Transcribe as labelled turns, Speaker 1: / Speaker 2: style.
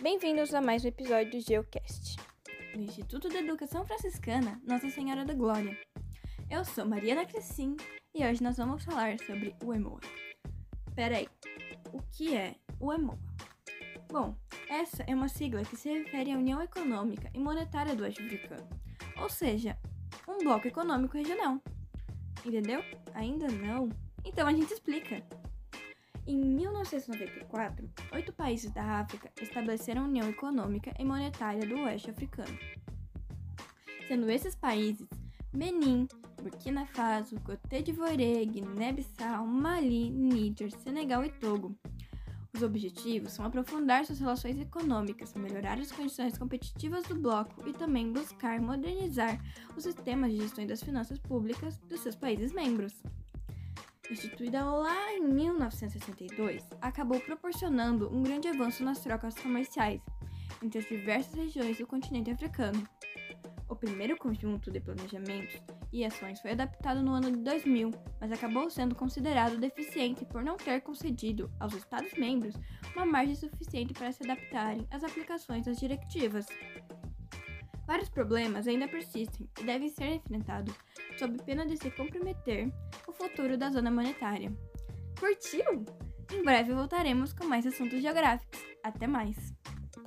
Speaker 1: Bem-vindos a mais um episódio do Geocast, do Instituto de Educação Franciscana Nossa Senhora da Glória. Eu sou Mariana Crescim e hoje nós vamos falar sobre o EMOA. Peraí, o que é o EMOA? Bom, essa é uma sigla que se refere à União Econômica e Monetária do Oeste Africano, ou seja, um bloco econômico regional. Entendeu? Ainda não? Então a gente explica. Em 1994, oito países da África estabeleceram a União Econômica e Monetária do Oeste Africano. Sendo esses países Benin, Burkina Faso, Côte d'Ivoire, Guiné-Bissau, Mali, Níger, Senegal e Togo. Os objetivos são aprofundar suas relações econômicas, melhorar as condições competitivas do bloco e também buscar modernizar os sistemas de gestão das finanças públicas dos seus países membros instituída lá em 1962, acabou proporcionando um grande avanço nas trocas comerciais entre as diversas regiões do continente africano. O primeiro conjunto de planejamentos e ações foi adaptado no ano de 2000, mas acabou sendo considerado deficiente por não ter concedido aos Estados-membros uma margem suficiente para se adaptarem às aplicações das diretivas. Vários problemas ainda persistem e devem ser enfrentados sob pena de se comprometer o futuro da zona monetária. Curtiu? Em breve voltaremos com mais assuntos geográficos. Até mais!